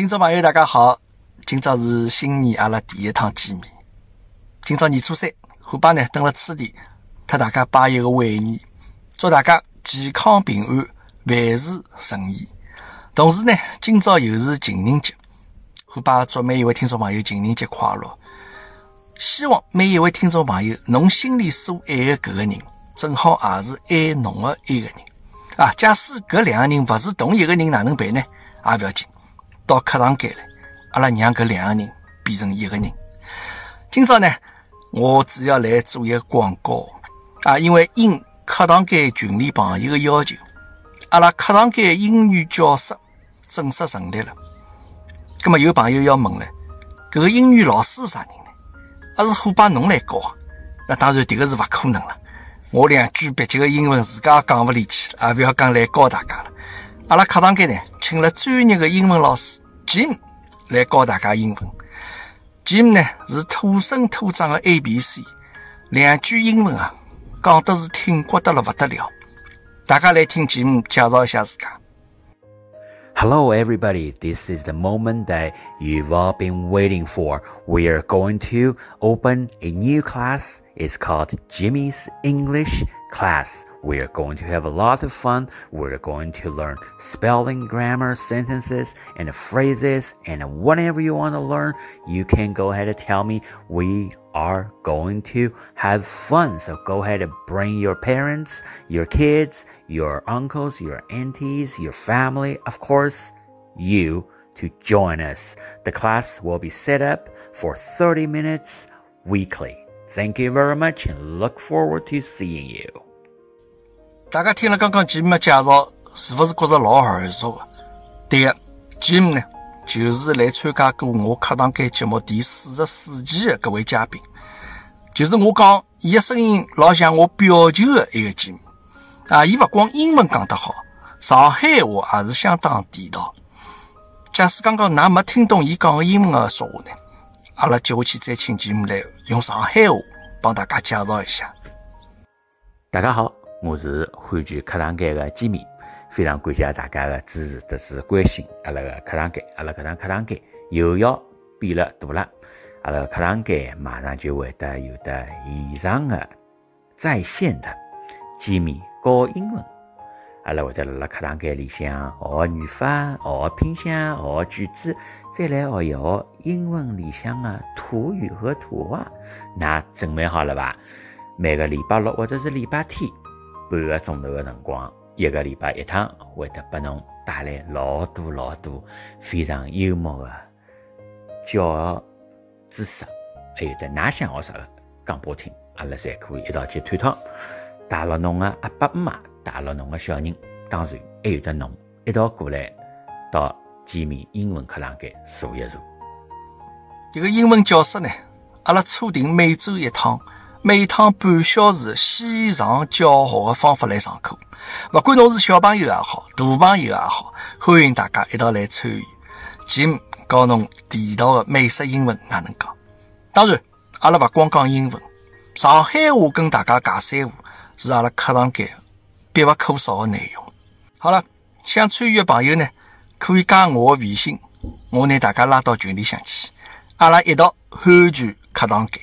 听众朋友，大家好！今朝是新年，阿拉第一趟见面。今朝年初三，虎爸呢等了此地，特大家拜一个晚年，祝大家健康平安，万事顺意。同时呢，今朝又是情人节，虎爸祝每一位听众朋友情人节快乐。希望每一位听众朋友，侬心里所爱的搿个人，正好也是爱侬的一个人啊。假使搿两个人勿是同一个人，哪能办呢？也勿要紧。到课堂间来，阿拉让搿两个人变成一个人。今朝呢，我主要来做一个广告啊，因为应课堂间群里朋友的要求，阿拉课堂间英语教室正式成立了。葛么有朋友要问了，搿个英语老师是啥人呢？还是虎爸侬来教？那当然，迭个是勿可能了。我两句蹩脚的英文自家也讲勿利去，也勿要讲来教大家了。阿拉课堂间呢，请了专业的英文老师 Jim 来教大家英文。Jim 呢是土生土长的 A B C，两句英文啊，讲的是挺过得了不得了。大家来听 Jim 介绍一下自家。Hello, everybody. This is the moment that you've all been waiting for. We are going to open a new class. It's called Jimmy's English class. We are going to have a lot of fun. We're going to learn spelling, grammar, sentences, and phrases. And whatever you want to learn, you can go ahead and tell me. We are going to have fun. So go ahead and bring your parents, your kids, your uncles, your aunties, your family, of course, you to join us. The class will be set up for 30 minutes weekly. Thank you very much and look forward to seeing you. 大家听了刚刚吉姆的介绍，是不是觉着老耳熟的？对个，吉姆呢，就是来参加过我课堂间节目第四十四期的各位嘉宾，就是我讲伊的声音老像我表舅的一个吉姆啊！伊勿光英文讲得好，上海话也是相当地道。假使刚刚㑚没听懂伊讲的英文的说话呢，阿拉接下去再请吉姆来用上海话帮大家介绍一下。大家好。我是欢聚客堂间的吉米，非常感谢大家的支持，这是关心阿拉个客堂间。阿拉搿堂客堂间又要变了大了，阿拉客堂间马上就会得有的线上的在线的吉米教英文。阿拉会得辣辣课堂间里向学语法、学拼写、学句子，再来学一学英文里向的土语和土话。那准备好了吧？每个礼拜六或者是礼拜天。半个钟头的辰光，一个礼拜一趟，会得拨侬带来老多老多非常幽默的教育知识，还有得㑚想学啥个讲拨我听，阿拉侪可以一道去探讨。带了侬的阿爸阿妈，带了侬的小人，当然还有得侬一道过来到见面英文课堂间坐一坐。这个英文教室呢，阿拉初定每周一趟。每趟半小时线上教学的方法来上课，不管侬是小朋友也好，大朋友也好，欢迎大家一道来参与。Jim 教侬地道的美式英文哪能讲？当然，阿拉不光讲英文，上海话跟大家尬三胡是阿拉课堂间必不可少的内容。好了，想参与的朋友呢，可以加我的微信，我拿大家拉到群里向去，阿拉一道安全课堂间。